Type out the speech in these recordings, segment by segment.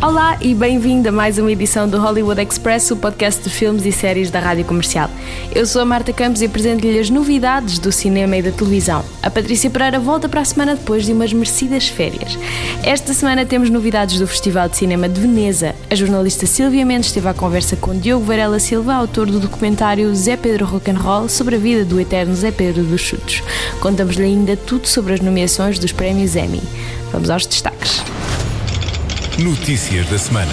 Olá e bem-vindo a mais uma edição do Hollywood Express, o podcast de filmes e séries da Rádio Comercial. Eu sou a Marta Campos e apresento-lhe as novidades do cinema e da televisão. A Patrícia Pereira volta para a semana depois de umas merecidas férias. Esta semana temos novidades do Festival de Cinema de Veneza. A jornalista Silvia Mendes esteve à conversa com Diogo Varela Silva, autor do documentário Zé Pedro Rock'n'Roll sobre a vida do eterno Zé Pedro dos Chutos. Contamos-lhe ainda tudo sobre as nomeações dos prémios Emmy. Vamos aos destaques. Notícias da semana.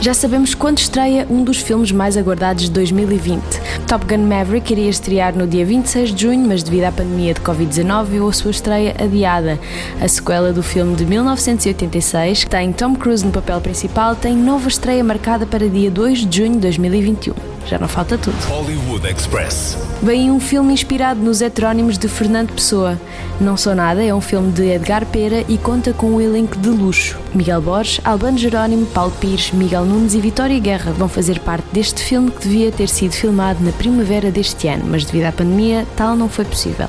Já sabemos quando estreia um dos filmes mais aguardados de 2020. Top Gun Maverick iria estrear no dia 26 de junho, mas devido à pandemia de Covid-19 viu a sua estreia adiada. A sequela do filme de 1986, que tem Tom Cruise no papel principal, tem nova estreia marcada para dia 2 de junho de 2021. Já não falta tudo. Hollywood Express. Vem um filme inspirado nos heterónimos de Fernando Pessoa. Não Sou Nada é um filme de Edgar Pera e conta com um elenco de luxo. Miguel Borges, Albano Jerónimo, Paulo Pires, Miguel Nunes e Vitória Guerra vão fazer parte deste filme que devia ter sido filmado na primavera deste ano, mas devido à pandemia tal não foi possível.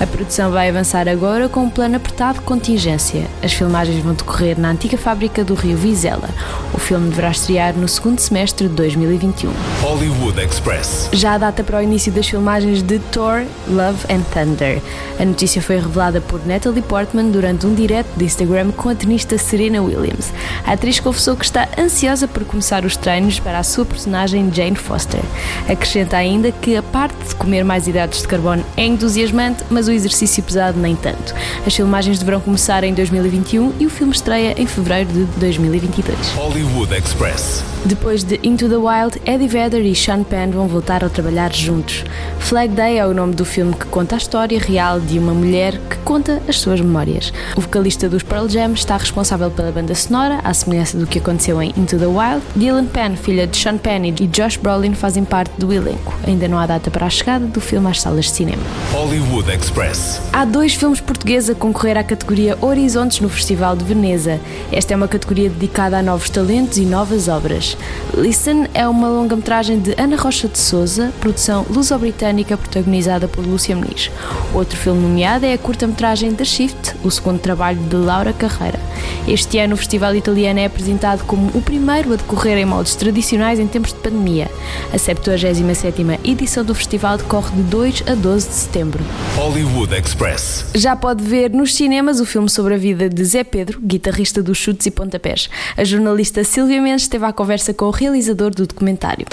A produção vai avançar agora com um plano apertado de contingência. As filmagens vão decorrer na antiga fábrica do Rio Vizela. O filme deverá estrear no segundo semestre de 2021. Hollywood Express. Já a data para o início das filmagens de Thor, Love and Thunder. A notícia foi revelada por Natalie Portman durante um direct de Instagram com a tenista Serena Williams. A atriz confessou que está ansiosa por começar os treinos para a sua personagem Jane Foster. Acrescenta ainda que a parte de comer mais hidratos de carbono é entusiasmante, mas o exercício pesado nem tanto. As filmagens deverão começar em 2021 e o filme estreia em fevereiro de 2022. Hollywood Express. Depois de Into the Wild, Eddie Vedder e Sean Penn vão voltar a trabalhar juntos. Flag Day é o nome do filme que conta a história real de uma mulher que conta as suas memórias. O vocalista dos Pearl Jam está responsável pela banda sonora, à semelhança do que aconteceu em Into the Wild. Dylan Penn, filha de Sean Penn e Josh Brolin, fazem parte do elenco. Ainda não há data para a chegada do filme às salas de cinema. Hollywood Express. Há dois filmes portugueses a concorrer à categoria Horizontes no Festival de Veneza. Esta é uma categoria dedicada a novos talentos e novas obras. Listen é uma longa-metragem de Ana Rocha de Souza, produção luso-britânica protagonizada por Lúcia Muniz. Outro filme nomeado é a curta-metragem The Shift, o segundo trabalho de Laura Carreira. Este ano o Festival Italiano é apresentado como o primeiro a decorrer em moldes tradicionais em tempos de pandemia. A 77ª edição do festival decorre de 2 a 12 de setembro. Hollywood Express. Já pode ver nos cinemas o filme sobre a vida de Zé Pedro, guitarrista dos chutes e pontapés. A jornalista Silvia Mendes esteve à conversa com o realizador do documentário.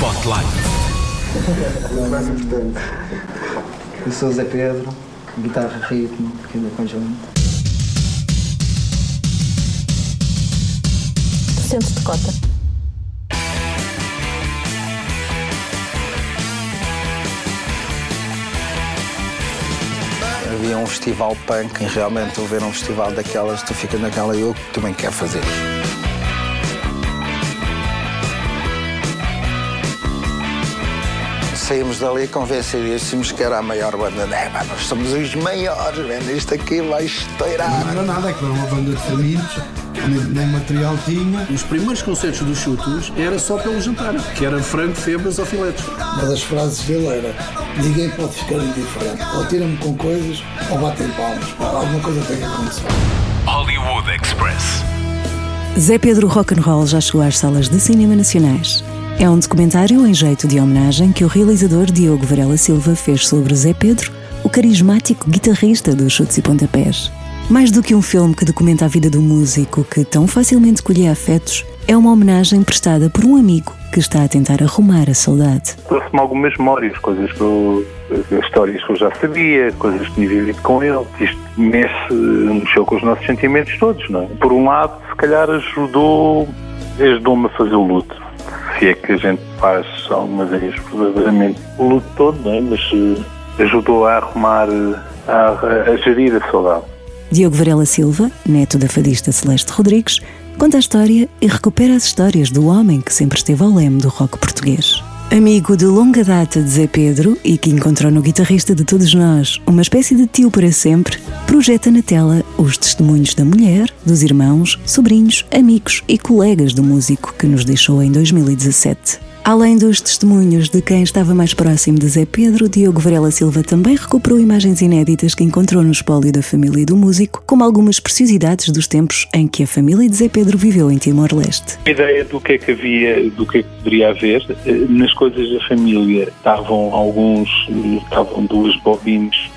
Spotlight. Eu sou Zé Pedro, guitarra, ritmo, pequeno conjunto. Sentes-te cota. Havia um festival punk e realmente tu ver um festival daquelas, tu fica naquela eu também quero fazer. Saímos dali convencidíssimos que era a maior banda. É, pá, nós somos os maiores, velho. Isto aqui vai estourar. Não era nada, é que era uma banda de famintos, nem, nem material tinha. Os primeiros concertos dos chutos era só pelo jantar, que era frango, febras ou filetes. Uma das frases dele era: ninguém pode ficar indiferente. Ou tiram-me com coisas ou batem palmas. Pá, Alguma coisa tem que acontecer. Hollywood Express. Zé Pedro Rock'n'Roll já chegou às salas de cinema nacionais. É um documentário em jeito de homenagem que o realizador Diogo Varela Silva fez sobre Zé Pedro, o carismático guitarrista dos chutes e pontapés. Mais do que um filme que documenta a vida do músico que tão facilmente colhia afetos, é uma homenagem prestada por um amigo que está a tentar arrumar a saudade. trouxe-me algumas memórias, coisas que eu, histórias que eu já sabia, coisas que tinha vivido com ele. Isto mexe, mexeu com os nossos sentimentos todos, não é? Por um lado, se calhar ajudou, ajudou-me a fazer o luto. Se é que a gente faz algumas vezes verdadeiramente o luto todo, não é? Mas eh, ajudou a arrumar, eh, a, a gerir a saudade. Diogo Varela Silva, neto da fadista Celeste Rodrigues, conta a história e recupera as histórias do homem que sempre esteve ao leme do rock português. Amigo de longa data de Zé Pedro e que encontrou no guitarrista de todos nós uma espécie de tio para sempre, projeta na tela os testemunhos da mulher, dos irmãos, sobrinhos, amigos e colegas do músico que nos deixou em 2017. Além dos testemunhos de quem estava mais próximo de Zé Pedro, Diogo Varela Silva também recuperou imagens inéditas que encontrou no espólio da família do músico, como algumas preciosidades dos tempos em que a família de Zé Pedro viveu em Timor-Leste. A ideia do que é que havia, do que é que poderia haver, eh, nas coisas da família estavam alguns, estavam duas bobines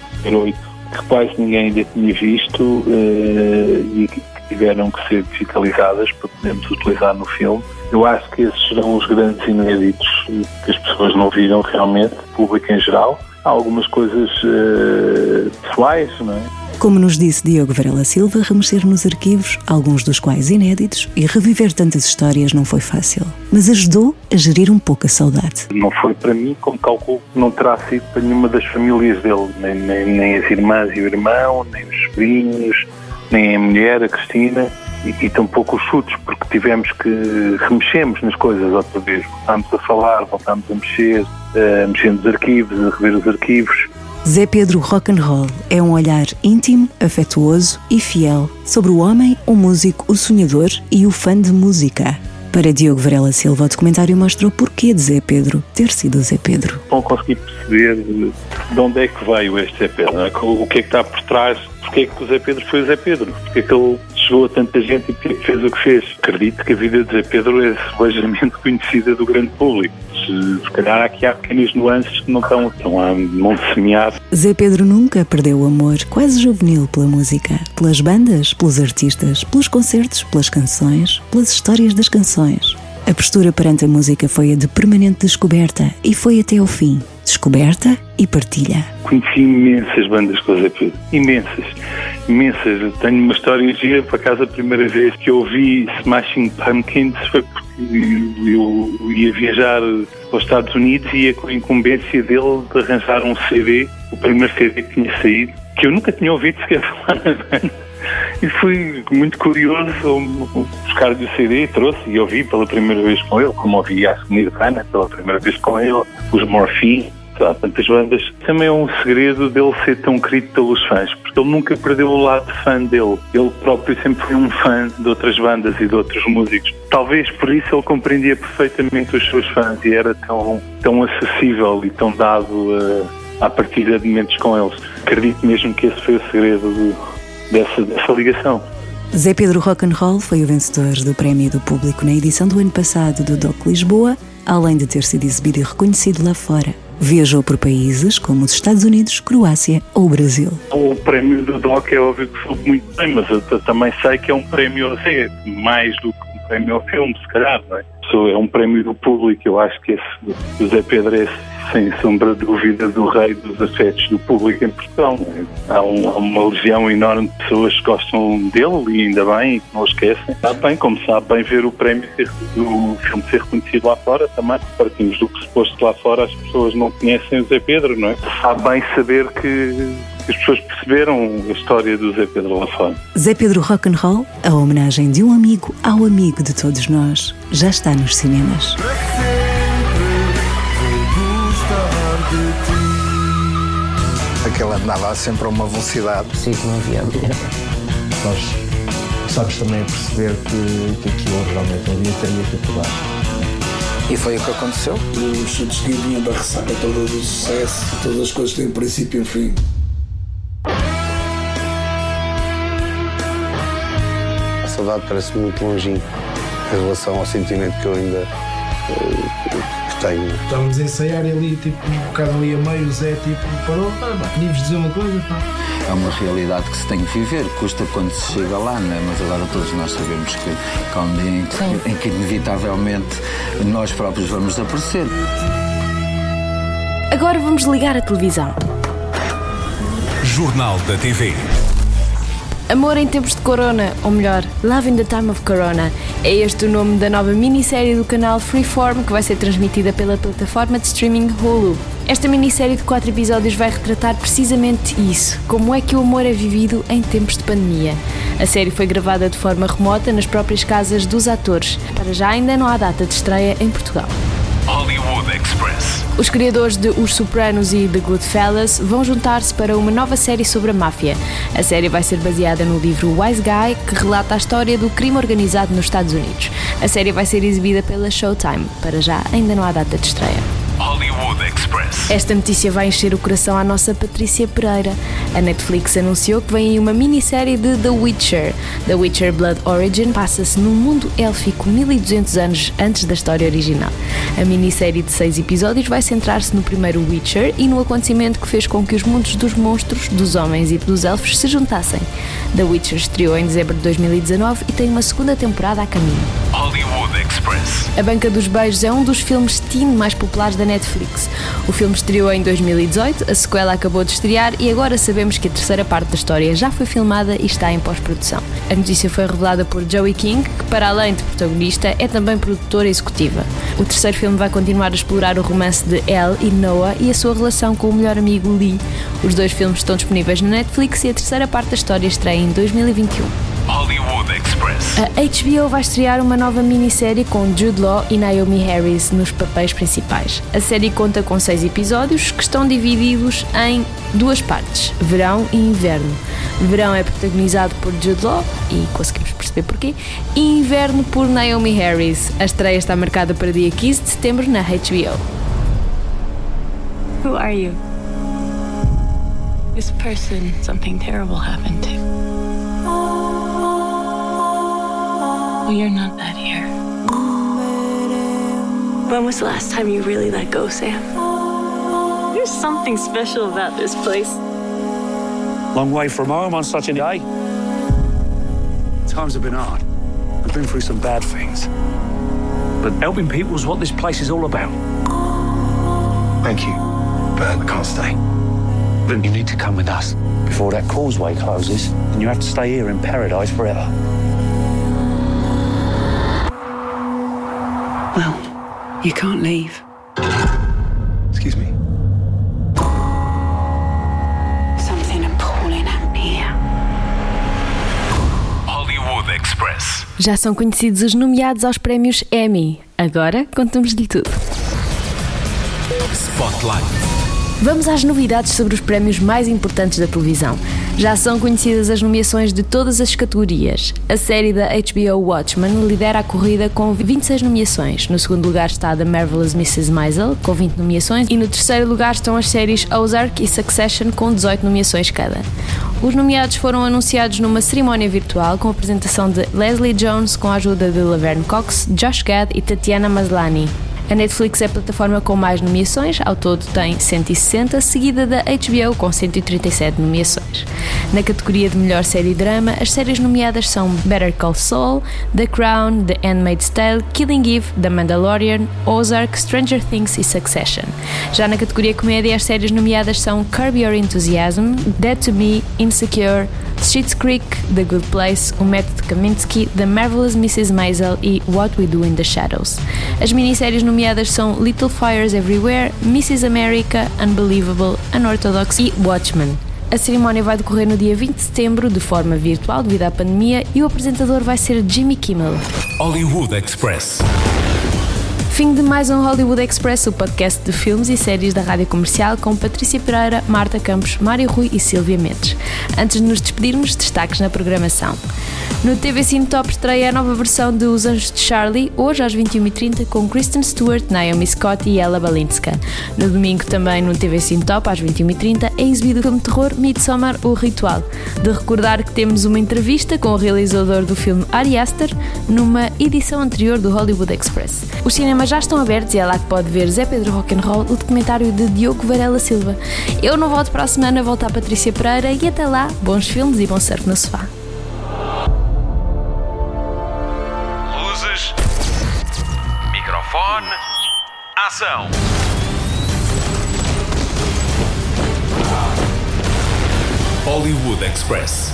que quase ninguém ainda tinha visto eh, e tiveram que ser digitalizadas para podermos utilizar no filme eu acho que esses serão os grandes inéditos que as pessoas não viram realmente, público em geral. Há algumas coisas uh, pessoais, não é? Como nos disse Diogo Varela Silva, remexer nos arquivos, alguns dos quais inéditos, e reviver tantas histórias não foi fácil, mas ajudou a gerir um pouco a saudade. Não foi para mim, como calculo, não terá sido para nenhuma das famílias dele, nem, nem, nem as irmãs e o irmão, nem os sobrinhos, nem a mulher, a Cristina e, e tampouco os chutes, porque tivemos que remexemos nas coisas outra vez. Voltámos a falar, voltámos a mexer, uh, mexendo nos arquivos, a rever os arquivos. Zé Pedro Rock'n'Roll é um olhar íntimo, afetuoso e fiel sobre o homem, o músico, o sonhador e o fã de música. Para Diogo Varela Silva, o documentário mostra o porquê de Zé Pedro ter sido Zé Pedro. Não consegui perceber de onde é que veio este Zé Pedro, é? o que é que está por trás, porque é que o Zé Pedro foi o Zé Pedro, porque é que ele chegou a tanta gente e fez o que fez. Acredito que a vida de Zé Pedro é largamente conhecida do grande público. Se, se calhar aqui há pequenas nuances que não estão, estão a não semear. Zé Pedro nunca perdeu o amor quase juvenil pela música, pelas bandas, pelos artistas, pelos concertos, pelas canções, pelas histórias das canções. A postura perante a música foi a de permanente descoberta e foi até ao fim. Descoberta e partilha. Conheci imensas bandas com o Zé Pedro. Imensas imensas. Tenho uma história gira, por acaso a primeira vez que eu ouvi Smashing Pumpkins foi porque eu ia viajar para os Estados Unidos e ia com a incumbência dele de arranjar um CD, o primeiro CD que tinha saído, que eu nunca tinha ouvido sequer falar na banda. E fui muito curioso buscar-lhe o CD, trouxe e ouvi pela primeira vez com ele, como ouvi a Nirvana pela primeira vez com ele, os Morphine, há tantas bandas. Também é um segredo dele ser tão querido pelos fãs, porque ele nunca perdeu o lado fã dele. Ele próprio sempre foi um fã de outras bandas e de outros músicos. Talvez por isso ele compreendia perfeitamente os seus fãs e era tão, tão acessível e tão dado a, à partida de momentos com eles. Acredito mesmo que esse foi o segredo de, dessa, dessa ligação. Zé Pedro Rock'n'Roll foi o vencedor do Prémio do Público na edição do ano passado do DOC Lisboa, além de ter sido exibido e reconhecido lá fora. Viajou por países como os Estados Unidos, Croácia ou Brasil. O prémio do DOC é óbvio que soube muito bem, mas eu também sei que é um prémio a ser mais do que um prémio ao filme, se calhar, não é? É um prémio do público, eu acho que esse, o Zé Pedro é sem sombra de dúvida, do rei dos afetos do público em Portugal. Há, um, há, uma legião enorme de pessoas que gostam dele e ainda bem, e que não o esquecem. Sabe bem, como sabe bem ver o prémio do filme ser reconhecido lá fora também. Partimos do pressuposto lá fora as pessoas não conhecem o Zé Pedro, não é? Sabe bem saber que as pessoas perceberam a história do Zé Pedro lá fora. Zé Pedro Rock'n'Roll, a homenagem de um amigo ao amigo de todos nós, já está nos cinemas. Aquele andava sempre a uma velocidade. Sim, que não havia Nós sabes também a perceber que, que aquilo realmente um dia teria que acabar. E foi o que aconteceu. Os chutes que vinham da ressaca toda do sucesso, todas as coisas têm princípio e fim. Saudade parece muito longínqua em relação ao sentimento que eu ainda uh, tenho. Estávamos a ensaiar ali, tipo, um bocado ali a meio, o Zé, tipo, parou, ah, queríamos dizer uma coisa, pá. É uma realidade que se tem que viver, custa quando se chega lá, né? mas agora todos nós sabemos que, que há um dia em que, em que inevitavelmente nós próprios vamos aparecer. Agora vamos ligar a televisão. Jornal da TV. Amor em tempos de Corona, ou melhor, Love in the Time of Corona. É este o nome da nova minissérie do canal Freeform que vai ser transmitida pela plataforma de streaming Hulu. Esta minissérie de quatro episódios vai retratar precisamente isso, como é que o amor é vivido em tempos de pandemia. A série foi gravada de forma remota nas próprias casas dos atores. Para já ainda não há data de estreia em Portugal. Hollywood Express. Os criadores de Os Sopranos e The Goodfellas vão juntar-se para uma nova série sobre a máfia. A série vai ser baseada no livro Wise Guy, que relata a história do crime organizado nos Estados Unidos. A série vai ser exibida pela Showtime. Para já, ainda não há data de estreia. Express. Esta notícia vai encher o coração à nossa Patrícia Pereira. A Netflix anunciou que vem aí uma minissérie de The Witcher. The Witcher Blood Origin passa-se num mundo élfico 1200 anos antes da história original. A minissérie de seis episódios vai centrar-se no primeiro Witcher e no acontecimento que fez com que os mundos dos monstros, dos homens e dos elfos se juntassem. The Witcher estreou em dezembro de 2019 e tem uma segunda temporada a caminho. Hollywood Express. A Banca dos Beijos é um dos filmes teen mais populares da Netflix. O filme estreou em 2018, a sequela acabou de estrear e agora sabemos que a terceira parte da história já foi filmada e está em pós-produção. A notícia foi revelada por Joey King, que para além de protagonista é também produtora executiva. O terceiro filme vai continuar a explorar o romance de Elle e Noah e a sua relação com o melhor amigo Lee. Os dois filmes estão disponíveis na Netflix e a terceira parte da história estreia em 2021. Hollywood Express. A HBO vai estrear uma nova minissérie com Jude Law e Naomi Harris nos papéis principais. A série conta com seis episódios que estão divididos em duas partes, verão e inverno. Verão é protagonizado por Jude Law, e conseguimos perceber porquê, e inverno por Naomi Harris. A estreia está marcada para dia 15 de setembro na HBO. Who are you? This person, something terrible happened to. Well, you're not that here. When was the last time you really let go, Sam? There's something special about this place. Long way from home on such a day. Times have been hard. I've been through some bad things. But helping people is what this place is all about. Thank you, but I can't stay. Then you need to come with us before that causeway closes, and you have to stay here in paradise forever. Well, you can't leave. Excuse me. Something appalling happened here. Hollywood Express. Já são conhecidos os nomeados aos prémios Emmy. Agora contamos-lhe tudo. Spotlight. Vamos às novidades sobre os prémios mais importantes da televisão. Já são conhecidas as nomeações de todas as categorias. A série da HBO Watchmen lidera a corrida com 26 nomeações. No segundo lugar está The Marvelous Mrs. Maisel, com 20 nomeações. E no terceiro lugar estão as séries Ozark e Succession, com 18 nomeações cada. Os nomeados foram anunciados numa cerimónia virtual com a apresentação de Leslie Jones com a ajuda de Laverne Cox, Josh Gad e Tatiana Maslany. A Netflix é a plataforma com mais nomeações, ao todo tem 160, seguida da HBO com 137 nomeações. Na categoria de melhor série drama, as séries nomeadas são Better Call Saul, The Crown, The Handmaid's Tale, Killing Eve, The Mandalorian, Ozark, Stranger Things e Succession. Já na categoria comédia, as séries nomeadas são Curb Your Enthusiasm, Dead to Me, Insecure, Schitt's Creek, The Good Place, O Método Kaminsky, The Marvelous Mrs. Maisel e What We Do in the Shadows. As minisséries nomeadas são Little Fires Everywhere, Mrs. America, Unbelievable, Unorthodox e Watchmen. A cerimónia vai decorrer no dia 20 de setembro, de forma virtual devido à pandemia, e o apresentador vai ser Jimmy Kimmel. Hollywood Express. Fim de mais um Hollywood Express, o podcast de filmes e séries da rádio comercial com Patrícia Pereira, Marta Campos, Mário Rui e Silvia Mendes. Antes de nos despedirmos, destaques na programação. No TV Cine Top estreia a nova versão de Os Anjos de Charlie, hoje às 21h30, com Kristen Stewart, Naomi Scott e Ella Balinska. No domingo, também no TV Cine Top, às 21h30, é exibido o filme de terror Midsommar, O Ritual. De recordar que temos uma entrevista com o realizador do filme Ari Aster, numa edição anterior do Hollywood Express. Os cinemas já estão abertos e é lá que pode ver Zé Pedro Rock'n'Roll, o documentário de Diogo Varela Silva. Eu não volto para a semana, volto à Patrícia Pereira e até lá, bons filmes e bom surf no sofá. Luzes. Microfone. Ação. Hollywood Express.